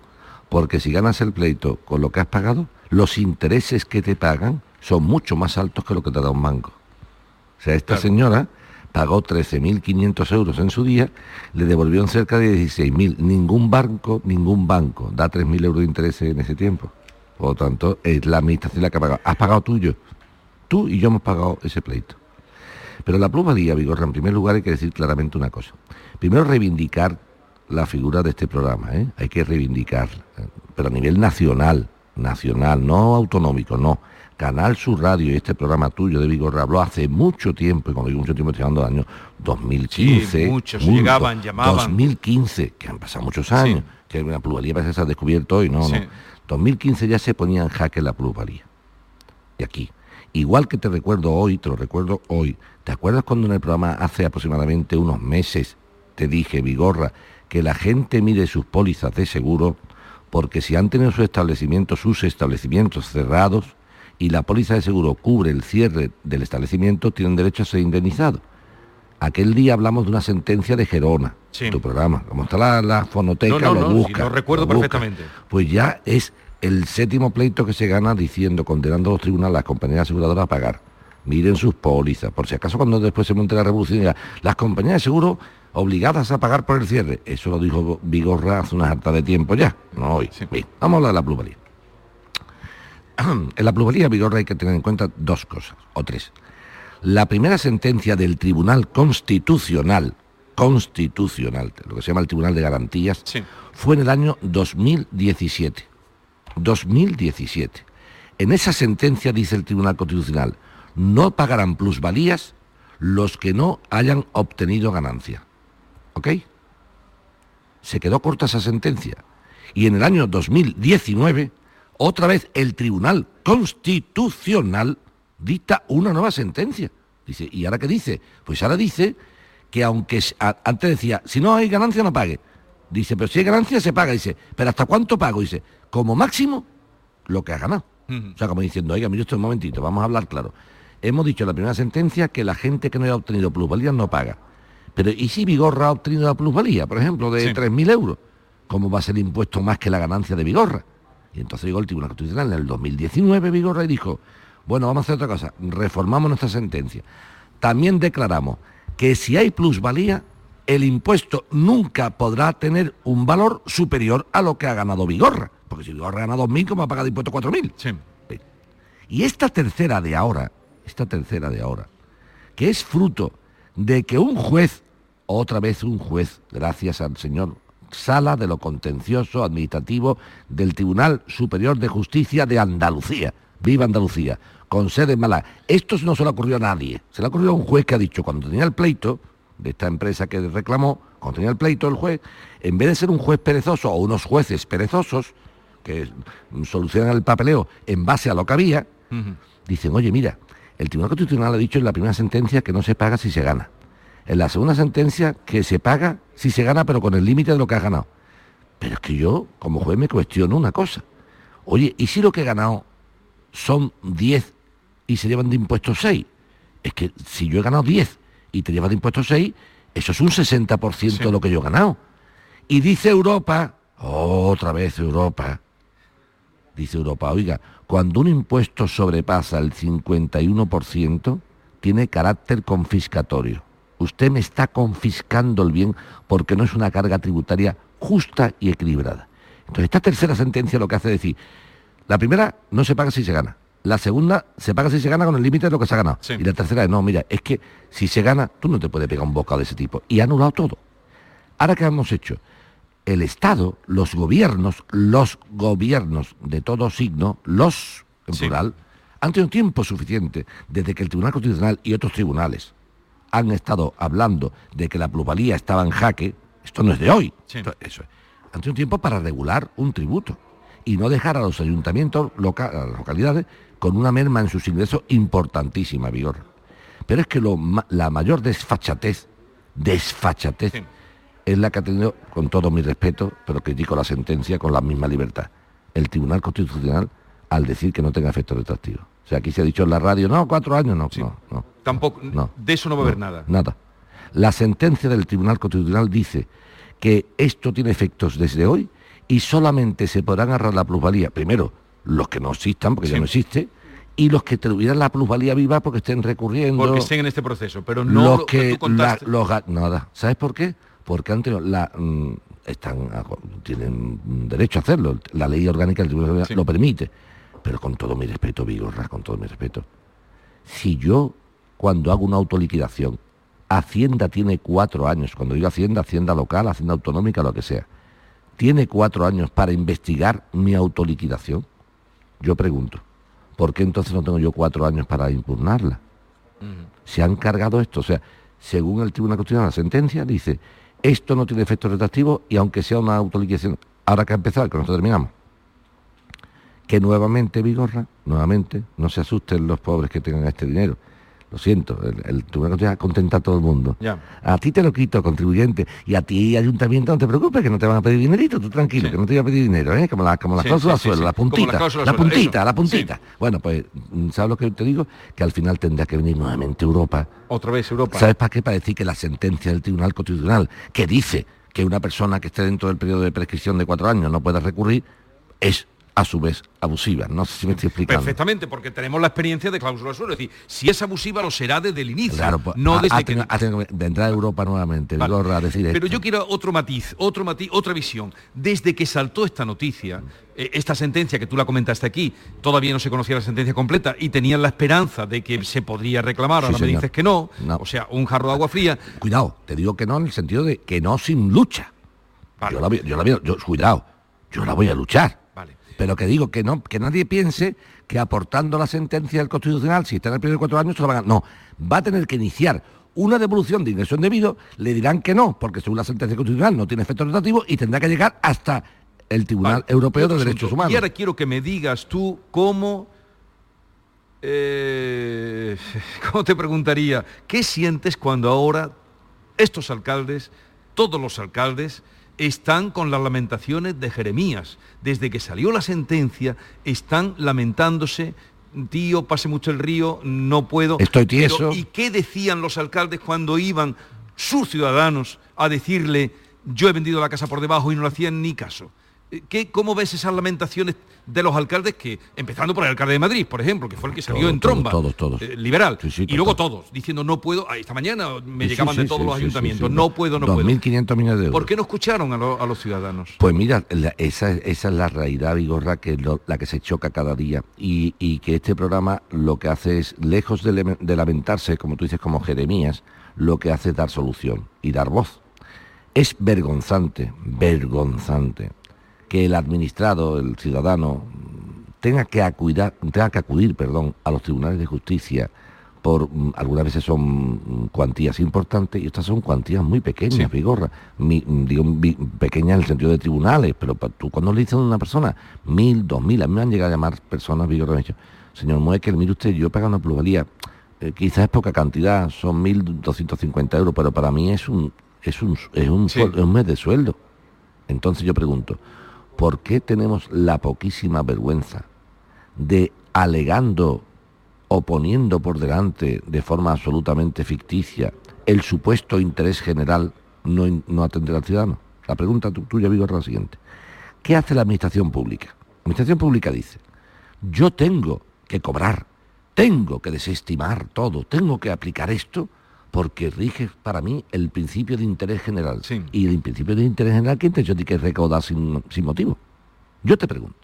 porque si ganas el pleito con lo que has pagado, los intereses que te pagan son mucho más altos que lo que te da un banco. O sea, esta señora pagó 13.500 euros en su día, le devolvieron cerca de 16.000. Ningún banco, ningún banco da 3.000 euros de interés en ese tiempo. Por lo tanto, es la administración la que ha pagado. Has pagado tuyo. Tú y yo hemos pagado ese pleito. Pero la plusvalía, Vigorra, en primer lugar hay que decir claramente una cosa. Primero, reivindicar la figura de este programa, ¿eh? hay que reivindicar, pero a nivel nacional, nacional, no autonómico, no. Canal Sur Radio y este programa tuyo de Vigor habló hace mucho tiempo, y cuando digo mucho tiempo estoy hablando del año 2015. Sí, muchos llegaban, llamaban. 2015, que han pasado muchos años, que una plusvalía parece que se ha descubierto hoy, no, no. 2015 ya se ponía en jaque la plusvalía. y aquí. Igual que te recuerdo hoy, te lo recuerdo hoy, ¿te acuerdas cuando en el programa hace aproximadamente unos meses te dije, Vigorra, que la gente mire sus pólizas de seguro porque si han tenido sus establecimientos, sus establecimientos cerrados y la póliza de seguro cubre el cierre del establecimiento, tienen derecho a ser indemnizados. Aquel día hablamos de una sentencia de Gerona, tu programa. Como está la, fonoteca, lo busca. lo recuerdo perfectamente. Pues ya es el séptimo pleito que se gana diciendo, condenando a los tribunales a las compañías aseguradoras a pagar. Miren sus pólizas, por si acaso cuando después se monte la revolución, las compañías de seguro obligadas a pagar por el cierre. Eso lo dijo Vigorra hace una harta de tiempo ya, no hoy. vamos a hablar de la plusvalía. en la plusvalía, Vigorra, hay que tener en cuenta dos cosas, o tres. La primera sentencia del Tribunal Constitucional, constitucional, lo que se llama el Tribunal de Garantías, fue en el año 2017. 2017. En esa sentencia dice el Tribunal Constitucional, no pagarán plusvalías los que no hayan obtenido ganancia. ¿Ok? Se quedó corta esa sentencia. Y en el año 2019, otra vez el Tribunal Constitucional dicta una nueva sentencia. Dice, ¿y ahora qué dice? Pues ahora dice que aunque antes decía, si no hay ganancia no pague. Dice, pero si hay ganancia se paga. Dice, pero ¿hasta cuánto pago? Dice, como máximo lo que ha ganado. O sea, como diciendo, oiga, mire esto un momentito, vamos a hablar claro. Hemos dicho en la primera sentencia que la gente que no haya obtenido plusvalía no paga. Pero ¿y si Vigorra ha obtenido la plusvalía, por ejemplo, de 3.000 euros? ¿Cómo va a ser impuesto más que la ganancia de Vigorra? Y entonces llegó el Tribunal Constitucional en el 2019 Vigorra y dijo, bueno, vamos a hacer otra cosa, reformamos nuestra sentencia. También declaramos que si hay plusvalía, el impuesto nunca podrá tener un valor superior a lo que ha ganado Vigorra. Porque si Vigorra ha ganado 2.000, ¿cómo ha pagado impuesto 4.000? Sí. Y esta tercera de ahora, esta tercera de ahora, que es fruto de que un juez, otra vez un juez, gracias al señor Sala de lo Contencioso Administrativo del Tribunal Superior de Justicia de Andalucía, viva Andalucía, con sede en Málaga. Esto no se le ocurrió a nadie, se le ocurrió a un juez que ha dicho, cuando tenía el pleito, de esta empresa que reclamó, cuando tenía el pleito el juez, en vez de ser un juez perezoso o unos jueces perezosos que solucionan el papeleo en base a lo que había, dicen, oye, mira, el Tribunal Constitucional ha dicho en la primera sentencia que no se paga si se gana. En la segunda sentencia que se paga si se gana, pero con el límite de lo que ha ganado. Pero es que yo, como juez, me cuestiono una cosa. Oye, ¿y si lo que he ganado son 10 y se llevan de impuestos 6? Es que si yo he ganado 10 y te llevas de impuestos 6, eso es un 60% de lo que yo he ganado. Y dice Europa, otra vez Europa, dice Europa, oiga, cuando un impuesto sobrepasa el 51%, tiene carácter confiscatorio. Usted me está confiscando el bien porque no es una carga tributaria justa y equilibrada. Entonces, esta tercera sentencia lo que hace es decir, la primera no se paga si se gana, la segunda se paga si se gana con el límite de lo que se ha ganado. Y la tercera es, no, mira, es que si se gana, tú no te puedes pegar un bocado de ese tipo. Y ha anulado todo. Ahora, ¿qué hemos hecho? El Estado, los gobiernos, los gobiernos de todo signo, los, en plural, han tenido tiempo suficiente desde que el Tribunal Constitucional y otros tribunales han estado hablando de que la plusvalía estaba en jaque, esto no es de hoy, eso, han tenido tiempo para regular un tributo y no dejar a los ayuntamientos, a las localidades, con una merma en sus ingresos importantísima, Vigor. Pero es que la mayor desfachatez, desfachatez, es la que ha tenido, con todo mi respeto, pero critico la sentencia con la misma libertad, el Tribunal Constitucional al decir que no tenga efecto retroactivo. O sea, aquí se ha dicho en la radio, no, cuatro años, no, no, no. Tampoco, no, de eso no va a haber nada. Nada. La sentencia del Tribunal Constitucional dice que esto tiene efectos desde hoy y solamente se podrán agarrar la plusvalía, primero, los que no existan, porque ya no existe, y los que tuvieran la plusvalía viva porque estén recurriendo. Porque estén en este proceso, pero no los que, nada. ¿Sabes por qué? Porque antes la, mm, están, tienen derecho a hacerlo. La ley orgánica del Tribunal lo permite. Pero con todo mi respeto, Vigorra, con todo mi respeto. Si yo, cuando hago una autoliquidación, Hacienda tiene cuatro años, cuando digo Hacienda, Hacienda local, Hacienda autonómica, lo que sea, tiene cuatro años para investigar mi autoliquidación yo pregunto, ¿por qué entonces no tengo yo cuatro años para impugnarla? Se han cargado esto, o sea, según el Tribunal Constitucional, la sentencia dice, esto no tiene efecto retractivo y aunque sea una autoliquidación, ahora que ha empezado, que nosotros terminamos, que nuevamente, Vigorra, nuevamente, no se asusten los pobres que tengan este dinero. Lo siento, el, el ya contenta a todo el mundo. A ti te lo quito, contribuyente, y a ti, ayuntamiento, no te preocupes, que no te van a pedir dinerito, tú tranquilo, que no te voy a pedir dinero, ¿eh? Como, la, como las cláusulas suelo, la puntita, la, puntita, la puntita. Bueno, pues, ¿sabes lo que te digo? Que al final tendrá que venir nuevamente Europa. Otra vez Europa. ¿Sabes para qué? Para decir que la sentencia del Tribunal Constitucional, que dice que una persona que esté dentro del periodo de prescripción de cuatro años no pueda recurrir, es a su vez abusiva. No sé si me estoy explicando. Perfectamente, porque tenemos la experiencia de cláusula suelo. Es decir, si es abusiva lo será desde el inicio, claro, pues, no desde que... vendrá a Europa nuevamente, a decir Pero yo quiero otro matiz, otro matiz, otra visión. Desde que saltó esta noticia, eh, esta sentencia que tú la comentaste aquí, todavía no se conocía la sentencia completa y tenían la esperanza de que se podría reclamar, ahora me dices que no, o sea, un jarro de agua fría. Cuidado, te digo que no en el sentido de que no sin lucha. Yo la, yo la, yo, cuidado, yo la voy a luchar pero que digo que no, que nadie piense que aportando la sentencia del Constitucional, si está en el periodo de cuatro años, se lo van a... No, va a tener que iniciar una devolución de ingreso debido, le dirán que no, porque según la sentencia constitucional no tiene efecto rotativo y tendrá que llegar hasta el Tribunal Europeo de Derechos Humanos. Y ahora quiero que me digas tú cómo... Eh, ¿Cómo te preguntaría? ¿Qué sientes cuando ahora estos alcaldes, todos los alcaldes, están con las lamentaciones de Jeremías. Desde que salió la sentencia, están lamentándose tío, pase mucho el río, no puedo. Estoy tieso. ¿Y qué decían los alcaldes cuando iban sus ciudadanos a decirle, yo he vendido la casa por debajo y no le hacían ni caso? ¿Qué, ¿Cómo ves esas lamentaciones de los alcaldes que, empezando por el alcalde de Madrid, por ejemplo, que fue el que salió en tromba, todos, todos, eh, liberal, y luego todos, diciendo no puedo, esta mañana me llegaban de todos los ayuntamientos, no puedo, no 2, puedo. 2.500 millones de euros. ¿Por qué no escucharon a, los ciudadanos? Pues mira, esa, es la realidad, Vigorra, que es la que se choca cada día, y, que este programa lo que hace es, lejos de, de lamentarse, como tú dices, como Jeremías, lo que hace es dar solución y dar voz. Es vergonzante, vergonzante que el administrado, el ciudadano, tenga que acudir, tenga que acudir perdón, a los tribunales de justicia por mm, algunas veces son mm, cuantías importantes y estas son cuantías muy pequeñas, Vigorra. Mm, digo pequeñas en el sentido de tribunales, pero tú cuando le dices a una persona mil, dos mil, a mí me han llegado a llamar personas, Vigorra, me han dicho, señor Muekel, mire usted, yo pago una plusvalía, eh, quizás es poca cantidad, son mil doscientos cincuenta euros, pero para mí es un, es un, es un, es un mes de sueldo. Entonces yo pregunto, ¿por qué tenemos la poquísima vergüenza de alegando o poniendo por delante de forma absolutamente ficticia el supuesto interés general no, atender al ciudadano? La pregunta tuya, Vigo, es la siguiente. ¿Qué hace la Administración Pública? La Administración Pública dice, yo tengo que cobrar, tengo que desestimar todo, tengo que aplicar esto porque rige para mí el principio de interés general. Y el principio de interés general, ¿quién te dicho que recaudar sin, sin motivo? Yo te pregunto,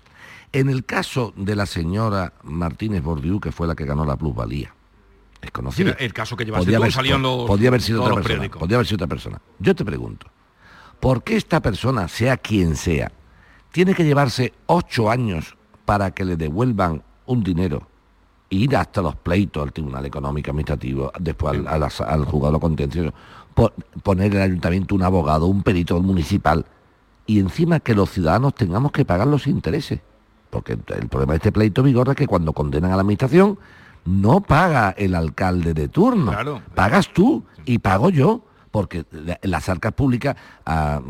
en el caso de la señora Martínez Bordiú, que fue la que ganó la plusvalía, es conocida. el caso que llevaste podía haber, los, podía haber sido otra persona, podía haber sido otra persona. Yo te pregunto, ¿por qué esta persona, sea quien sea, tiene que llevarse ocho años para que le devuelvan un dinero ir hasta los pleitos al Tribunal Económico Administrativo, después al, al, juzgado contencioso, poner en el ayuntamiento un abogado, un perito municipal, y encima que los ciudadanos tengamos que pagar los intereses. Porque el problema de este pleito vigor es que cuando condenan a la administración, no paga el alcalde de turno, pagas tú y pago yo porque las arcas públicas, a,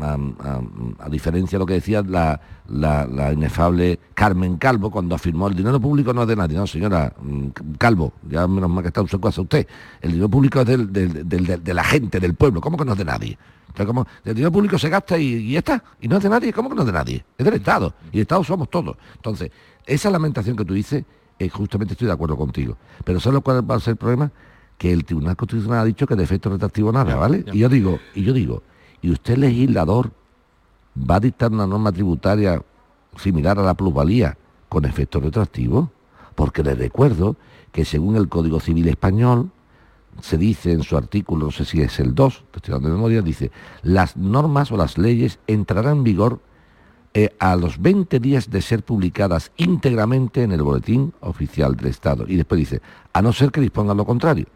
diferencia de lo que decía la, inefable Carmen Calvo cuando afirmó el dinero público no es de nadie, no señora mm, Calvo, ya menos mal que está su casa usted, el dinero público es de la gente, del pueblo, ¿cómo que no es de nadie? como el dinero público se gasta y, ya está, y no es de nadie, ¿cómo que no es de nadie? Es del Estado, y el Estado somos todos. Entonces, esa lamentación que tú dices, eh, justamente estoy de acuerdo contigo. Pero ¿sabes cuál va a ser el problema? Que el Tribunal Constitucional ha dicho que de efecto retractivo nada, ¿vale? Y yo digo, y yo digo, ¿y usted legislador va a dictar una norma tributaria similar a la plusvalía con efecto retroactivo? Porque le recuerdo que según el Código Civil Español, se dice en su artículo, no sé si es el 2, te estoy dando de memoria, dice, las normas o las leyes entrarán en vigor eh, a los 20 días de ser publicadas íntegramente en el Boletín Oficial del Estado. Y después dice, a no ser que dispongan lo contrario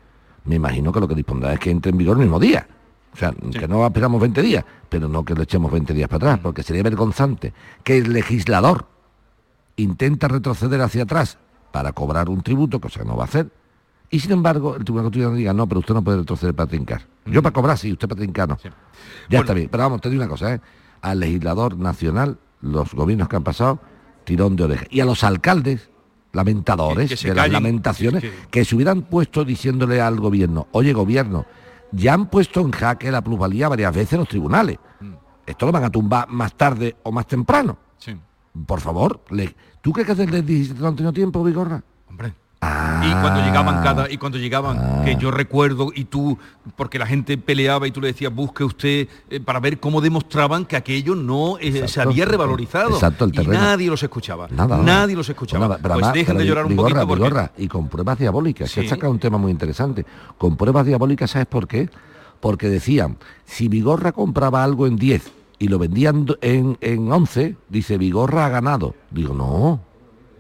me imagino que lo que dispondrá es que entre en vigor el mismo día. O sea, que no esperamos 20 días, pero no que le echemos 20 días para atrás, porque sería vergonzante que el legislador intenta retroceder hacia atrás para cobrar un tributo, cosa que no va a hacer, y sin embargo el Tribunal Constitucional diga, no, pero usted no puede retroceder para trincar. Yo para cobrar sí, usted para trincar no. Ya está bien, pero vamos, te digo una cosa, ¿eh? al legislador nacional, los gobiernos que han pasado, tirón de oreja. Y a los alcaldes, lamentadores de las lamentaciones, que, se hubieran puesto diciéndole al gobierno, oye gobierno, ya han puesto en jaque la plusvalía varias veces en los tribunales. Mm. Esto lo van a tumbar más tarde o más temprano. Por favor, le... ¿tú crees que desde el 17 no han tenido tiempo, Vigorra? Hombre y cuando llegaban cada y cuando llegaban ah. que yo recuerdo y tú porque la gente peleaba y tú le decías busque usted eh, para ver cómo demostraban que aquello no eh, se había revalorizado Exacto, el y nadie los escuchaba nadie los escuchaba. Pues dejen de llorar un poquito porque... y con pruebas diabólicas que ha sacado un tema muy interesante. Con pruebas diabólicas sabes por qué porque decían si Vigorra compraba algo en 10 y lo vendían en, en 11 dice Vigorra ha ganado digo no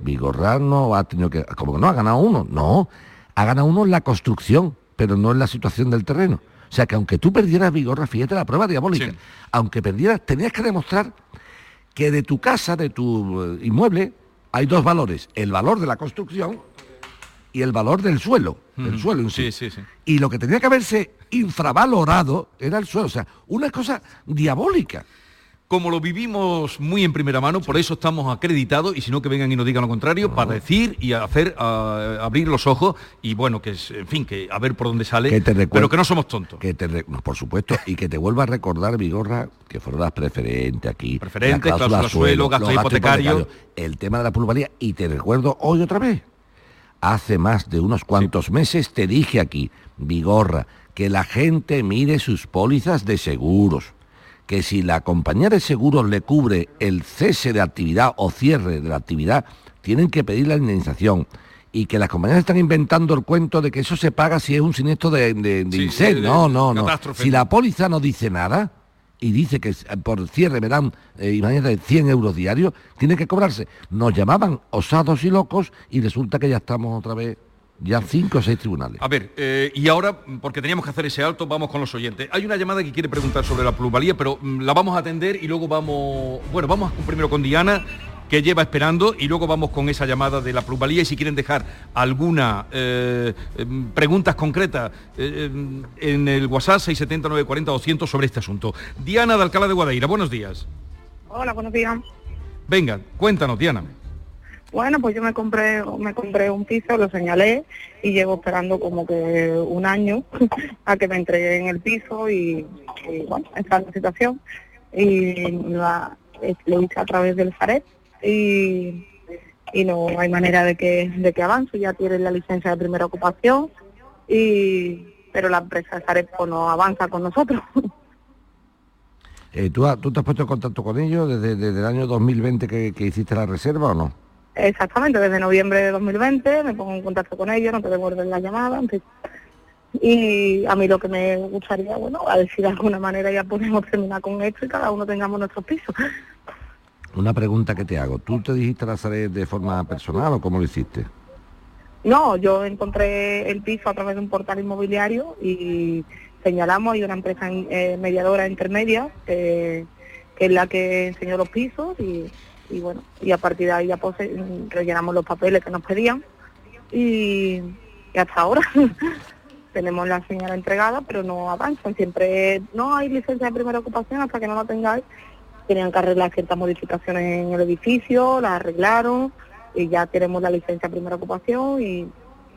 Vigorra no ha tenido que... Como que no ha ganado uno, no. Ha ganado uno en la construcción, pero no en la situación del terreno. O sea que aunque tú perdieras Vigorra, fíjate la prueba diabólica, aunque perdieras, tenías que demostrar que de tu casa, de tu eh, inmueble, hay dos valores. El valor de la construcción y el valor del suelo, el suelo en sí. Sí, sí. Y lo que tenía que haberse infravalorado era el suelo. O sea, una cosa diabólica como lo vivimos muy en primera mano, por eso estamos acreditados y si no que vengan y nos digan lo contrario, para decir y hacer abrir los ojos y bueno, que es, en fin, que a ver por dónde sale, pero que no somos tontos. Que te por supuesto, y que te vuelva a recordar, Vigorra, que fueron las preferentes aquí. Preferentes, cláusula suelo, gasto hipotecario. El tema de la plusvalía, y te recuerdo hoy otra vez. Hace más de unos cuantos meses te dije aquí, Vigorra, que la gente mire sus pólizas de seguros que si la compañía de seguros le cubre el cese de actividad o cierre de la actividad, tienen que pedir la indemnización y que las compañías están inventando el cuento de que eso se paga si es un siniestro de, incendio. no, no, no. Si la póliza no dice nada y dice que por cierre me dan, eh, imagínate, 100 euros diarios, tiene que cobrarse. Nos llamaban osados y locos y resulta que ya estamos otra vez ya cinco o seis tribunales. A ver, eh, y ahora, porque teníamos que hacer ese alto, vamos con los oyentes. Hay una llamada que quiere preguntar sobre la plusvalía, pero mm, la vamos a atender y luego vamos... Bueno, vamos primero con Diana, que lleva esperando, y luego vamos con esa llamada de la plusvalía. Y si quieren dejar alguna eh, em, preguntas concretas eh, em, en el WhatsApp 679 40 200 sobre este asunto. Diana de Alcalá de Guadaira, buenos días. Hola, buenos días. Venga, cuéntanos, Diana. Bueno, pues yo me compré, me compré un piso, lo señalé y llevo esperando como que un año a que me entreguen el piso y, bueno, esta es la situación. Y lo hice a través del FARET y, no hay manera de que, de que avance, ya tienen la licencia de primera ocupación, y pero la empresa FARET pues, no avanza con nosotros. Eh, ¿tú, ¿tú, te has puesto en contacto con ellos desde, el año 2020 que hiciste la reserva o no? Exactamente, desde noviembre de 2020 me pongo en contacto con ellos, no te devuelven la llamada. Y a mí lo que me gustaría, bueno, a decir de alguna manera ya podemos terminar con esto y cada uno tengamos nuestros pisos. Una pregunta que te hago, ¿tú te dijiste la salida de forma personal o cómo lo hiciste? No, yo encontré el piso a través de un portal inmobiliario y señalamos, hay una empresa eh, mediadora intermedia eh, que es la que enseñó los pisos y y bueno, y a partir de ahí ya pues, eh, rellenamos los papeles que nos pedían y, hasta ahora tenemos la señal entregada, pero no avanzan, siempre no hay licencia de primera ocupación hasta que no la tengáis. Tenían que arreglar ciertas modificaciones en el edificio, la arreglaron y ya tenemos la licencia de primera ocupación y,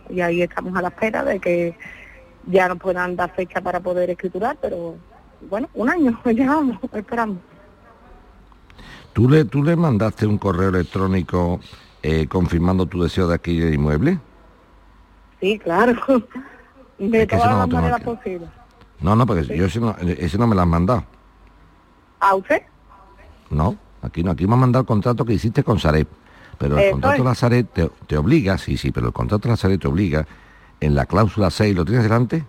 y ahí estamos a la espera de que ya nos puedan dar fecha para poder escriturar, pero bueno, un año llevamos esperando. ¿Tú le, ¿Tú le mandaste un correo electrónico eh, confirmando tu deseo de adquirir el inmueble? Sí, claro. De todas las maneras posibles. No, no, porque yo ese no, ese no me lo has mandado. ¿A usted? No, aquí no, aquí me ha mandado el contrato que hiciste con Sareb. Pero el contrato de la Sareb te, te, obliga, sí, sí, pero el contrato de la Sareb te obliga, en la cláusula 6, ¿lo tienes delante?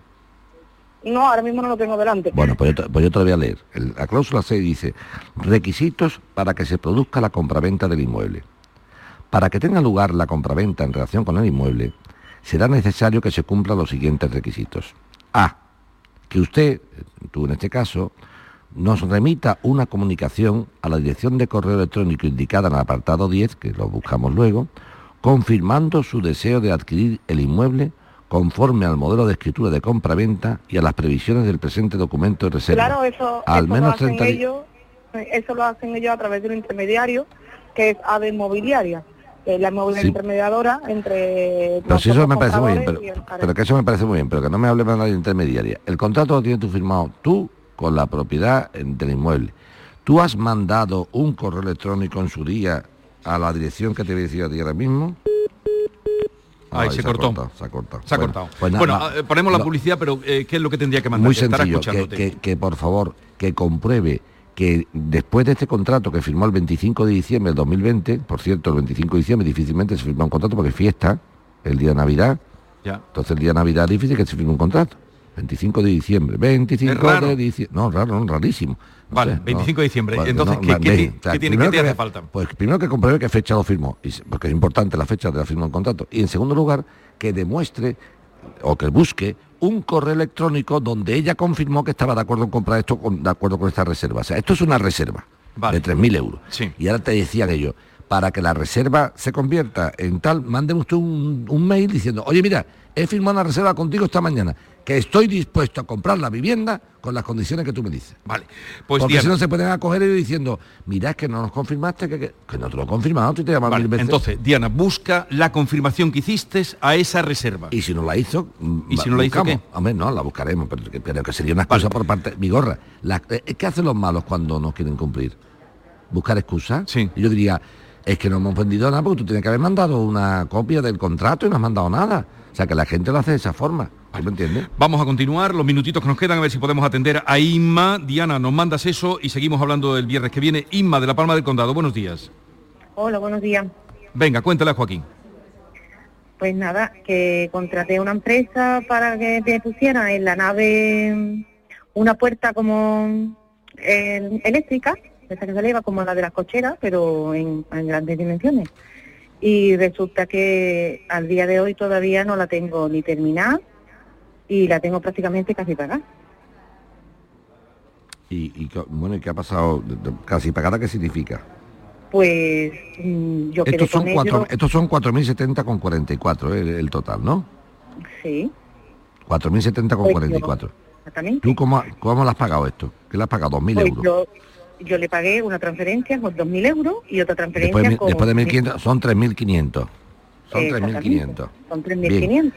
No, ahora mismo no lo tengo delante. Bueno, pues yo, pues te lo voy a leer. la cláusula 6 dice, requisitos para que se produzca la compraventa del inmueble. Para que tenga lugar la compraventa en relación con el inmueble, será necesario que se cumplan los siguientes requisitos. A. Que usted, tú en este caso, nos remita una comunicación a la dirección de correo electrónico indicada en el apartado 10, que lo buscamos luego, confirmando su deseo de adquirir el inmueble conforme al modelo de escritura de compra-venta y a las previsiones del presente documento de reserva. Claro, eso, al menos lo hacen ellos, eso lo hacen ellos a través de un intermediario que es AVE Inmobiliaria. la inmobiliaria intermediadora entre pero si eso me parece muy bien pero, que eso me parece muy bien pero que no me hable de nadie intermediaria el contrato lo tienes tú firmado tú con la propiedad del inmueble tú has mandado un correo electrónico en su día a la dirección que te voy a decir a ti ahora mismo Ahí, se, cortó. se ha cortado. Se ha cortado. bueno, pues eh, ponemos la publicidad, pero eh, ¿qué es lo que tendría que mandar? Muy sencillo, que, por favor, que compruebe que después de este contrato que firmó el 25 de diciembre del 2020, por cierto, el 25 de diciembre difícilmente se firma un contrato porque es fiesta, el día de Navidad. Ya. Entonces el día de Navidad es difícil que se firme un contrato. 25 de diciembre, 25 de diciembre. No, raro, rarísimo. Vale, 25 de diciembre. Entonces, ¿qué, tiene, que hace falta? Pues primero que compruebe qué fecha lo firmó, porque es importante la fecha de la firma del contrato. Y en segundo lugar, que demuestre o que busque un correo electrónico donde ella confirmó que estaba de acuerdo en comprar esto, de acuerdo con esta reserva. O sea, esto es una reserva de 3.000 euros. Y ahora te decían ellos, para que la reserva se convierta en tal, manden usted un, un mail diciendo, oye, mira, he firmado una reserva contigo esta mañana que estoy dispuesto a comprar la vivienda con las condiciones que tú me dices. Vale. Pues Porque si no se pueden acoger ellos diciendo, mira, es que no nos confirmaste, que, no te lo he confirmado, te llamas mil veces. Entonces, Diana, busca la confirmación que hiciste a esa reserva. Y si no la hizo, ¿Y si no la hizo qué? Hombre, no, la buscaremos, pero, que sería una excusa por parte... Mi gorra, eh, ¿qué hacen los malos cuando no quieren cumplir? ¿Buscar excusas? Sí. Y yo diría, es que no hemos vendido nada porque tú tienes que haber mandado una copia del contrato y no has mandado nada. O sea, que la gente lo hace de esa forma. Vamos a continuar, los minutitos que nos quedan, a ver si podemos atender a Inma. Diana, nos mandas eso y seguimos hablando del viernes que viene. Inma, de La Palma del Condado, buenos días. Hola, buenos días. Venga, cuéntale a Joaquín. Pues nada, que contraté una empresa para que me pusiera en la nave una puerta como eh, eléctrica, esa que se eleva como la de las cocheras, pero en grandes dimensiones y resulta que al día de hoy todavía no la tengo ni terminada y la tengo prácticamente casi pagada. ¿Y, bueno, qué ha pasado? ¿Casi pagada qué significa? Pues mm, yo estos son, cuatro, estos son 4.070 con 44 ¿eh? el, total, ¿no? Sí. 4.070 con 44. Pues exactamente. ¿Tú cómo, cómo le has pagado esto? ¿Qué le has pagado? ¿2.000 pues euros? yo le pagué una transferencia con 2.000 euros y otra transferencia después, con... Después de 1.500, son 3.500. Son 3.500. Son 3.500.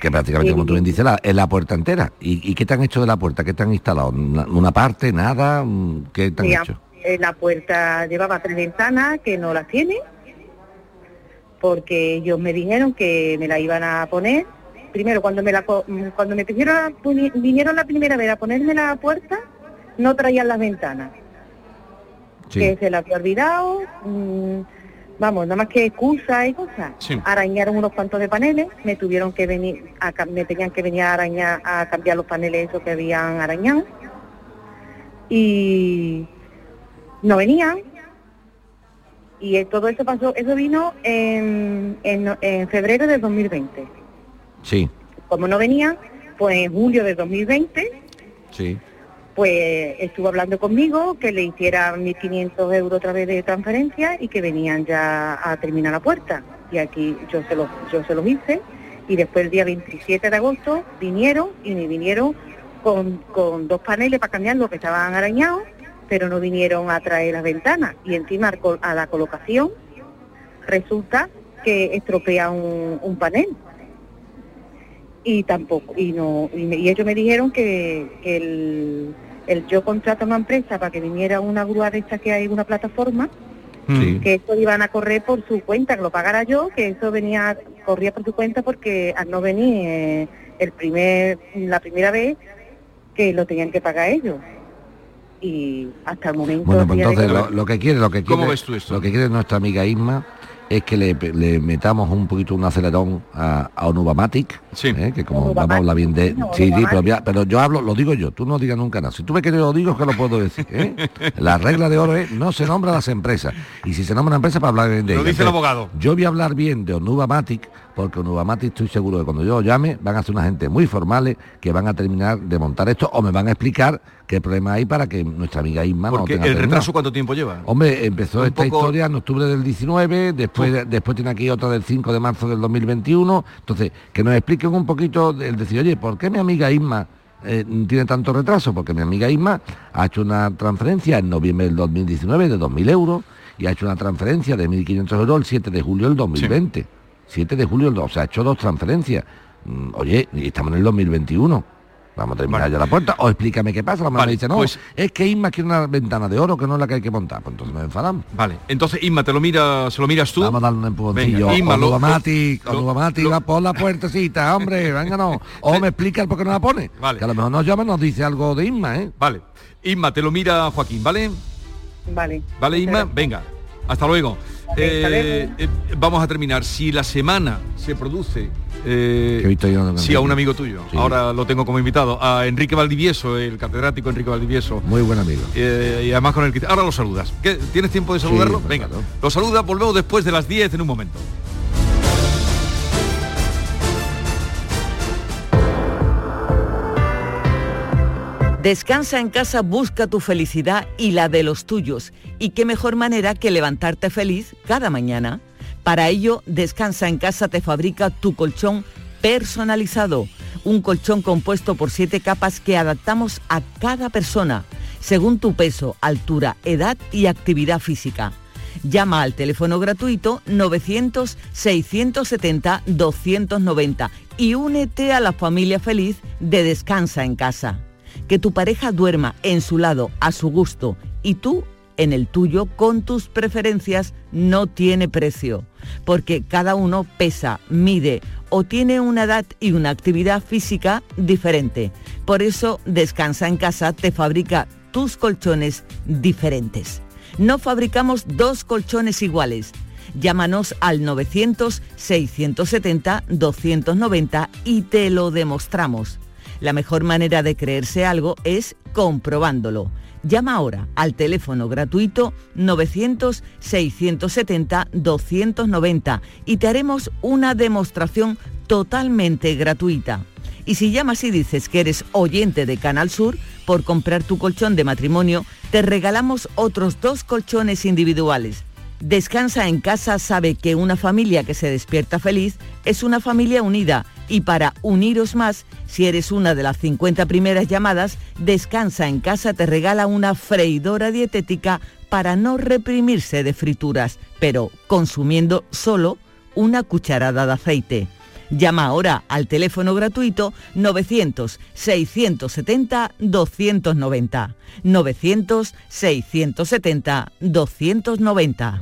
Que prácticamente, como tú bien dices, la, es la puerta entera. ¿Y, qué te han hecho de la puerta? ¿Qué te han instalado? ¿Una, parte? ¿Nada? ¿Qué te han hecho? Eh, la puerta llevaba tres ventanas que no las tiene, porque ellos me dijeron que me la iban a poner. Primero, cuando me la cuando me pidieron, vinieron la primera vez a ponerme la puerta, no traían las ventanas que se la había olvidado, mm, vamos, nada más que excusa y cosas. Arañaron unos cuantos de paneles, me tuvieron que venir, a, me tenían que venir a arañar, a cambiar los paneles esos que habían arañado. Y no venían. Y todo eso pasó, eso vino en, en, en febrero de 2020. Sí. Como no venían, pues en julio de 2020 sí pues estuvo hablando conmigo que le hiciera 1.500 euros otra vez de transferencia y que venían ya a terminar la puerta. Y aquí yo se los, yo se los hice y después el día 27 de agosto vinieron y me vinieron con, con dos paneles para cambiar los que estaban arañados, pero no vinieron a traer las ventanas. Y encima a la colocación resulta que estropea un, un panel y tampoco y no y, ellos me dijeron que, que el, el, yo contrato a una empresa para que viniera una grúa de esta que hay una plataforma que eso iban a correr por su cuenta que lo pagara yo que eso venía corría por su cuenta porque al no venir eh, el primer la primera vez que lo tenían que pagar ellos. Y hasta el momento bueno pues entonces lo, que quiere lo que quiere ¿Cómo ves tú esto? lo que quiere nuestra amiga Isma es que le, metamos un poquito un acelerón a, a Onubamatic, ¿eh? que como vamos a hablar bien de... Sí, pero, yo hablo, lo digo yo, tú no digas nunca nada. Si tú me quieres lo digo, que lo puedo decir. ¿eh? La regla de oro es no se nombra las empresas. Y si se nombra una empresa para hablar bien de Lo dice el abogado. Yo voy a hablar bien de Onubamatic porque Nubamati estoy seguro que cuando yo llame van a ser una gente muy formales que van a terminar de montar esto o me van a explicar qué problema hay para que nuestra amiga Isma no tenga ¿El retraso cuánto tiempo lleva? Hombre, empezó esta historia en octubre del 19, después, después tiene aquí otra del 5 de marzo del 2021, entonces que nos expliquen un poquito el decir, oye, ¿por qué mi amiga Isma eh, tiene tanto retraso? Porque mi amiga Isma ha hecho una transferencia en noviembre del 2019 de 2.000 euros y ha hecho una transferencia de 1.500 euros el 7 de julio del 2020. 7 de julio, o sea, ha hecho dos transferencias. Mm, oye, y estamos en el 2021. Vamos a terminar ya la puerta. O explícame qué pasa. La mamá dice, no, pues, es que Isma quiere una ventana de oro que no es la que hay que montar. Pues entonces nos enfadamos. Vale, entonces Isma, te lo mira, se lo miras tú. Vamos a darle un empujoncillo. Venga, Isma, lo, Mati, lo, Mati, va por la puertecita, hombre, venga no. O me explica por qué no la pone. Vale. Que a lo mejor nos llama y nos dice algo de Isma, ¿eh? Vale. Isma, te lo mira Joaquín, ¿vale? Vale. Vale, Isma, venga. Hasta luego. Eh, eh, vamos a terminar. Si la semana se produce eh, sí, a un amigo tuyo. Ahora lo tengo como invitado, a Enrique Valdivieso, el catedrático Enrique Valdivieso. Muy buen amigo. y además con el Ahora lo saludas. ¿Tienes tiempo de saludarlo? Venga, lo saluda, volvemos después de las 10 en un momento. Descansa en casa, busca tu felicidad y la de los tuyos. Y qué mejor manera que levantarte feliz cada mañana. Para ello, Descansa en casa te fabrica tu colchón personalizado. Un colchón compuesto por siete capas que adaptamos a cada persona, según tu peso, altura, edad y actividad física. Llama al teléfono gratuito 900-670-290 y únete a la familia feliz de Descansa en casa que tu pareja duerma en su lado a su gusto y tú en el tuyo con tus preferencias no tiene precio, porque cada uno pesa, mide o tiene una edad y una actividad física diferente. Por eso Descansa en casa te fabrica tus colchones diferentes. No fabricamos dos colchones iguales. Llámanos al 900-670-290 y te lo demostramos. La mejor manera de creerse algo es comprobándolo. Llama ahora al teléfono gratuito 900-670-290 y te haremos una demostración totalmente gratuita. Y si llamas y dices que eres oyente de Canal Sur, por comprar tu colchón de matrimonio, te regalamos otros dos colchones individuales. Descansa en casa sabe que una familia que se despierta feliz es una familia unida y para uniros más, si eres una de las 50 primeras llamadas, Descansa en casa te regala una freidora dietética para no reprimirse de frituras, pero consumiendo solo una cucharada de aceite. Llama ahora al teléfono gratuito 900-670-290. 900-670-290.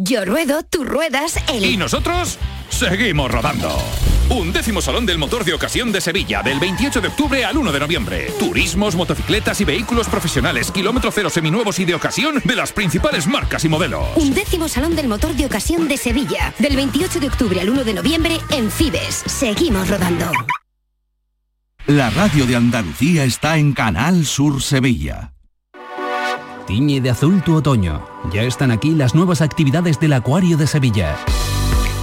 Yo ruedo, tú ruedas, el... Y nosotros seguimos rodando. Un décimo Salón del Motor de Ocasión de Sevilla, del 28 de octubre al 1 de noviembre. Turismos, motocicletas y vehículos profesionales, kilómetro cero seminuevos y de ocasión de las principales marcas y modelos. Un décimo Salón del Motor de Ocasión de Sevilla, del 28 de octubre al 1 de noviembre en Fibes. Seguimos rodando. La radio de Andalucía está en Canal Sur Sevilla. Tiñe de azul tu otoño. Ya están aquí las nuevas actividades del Acuario de Sevilla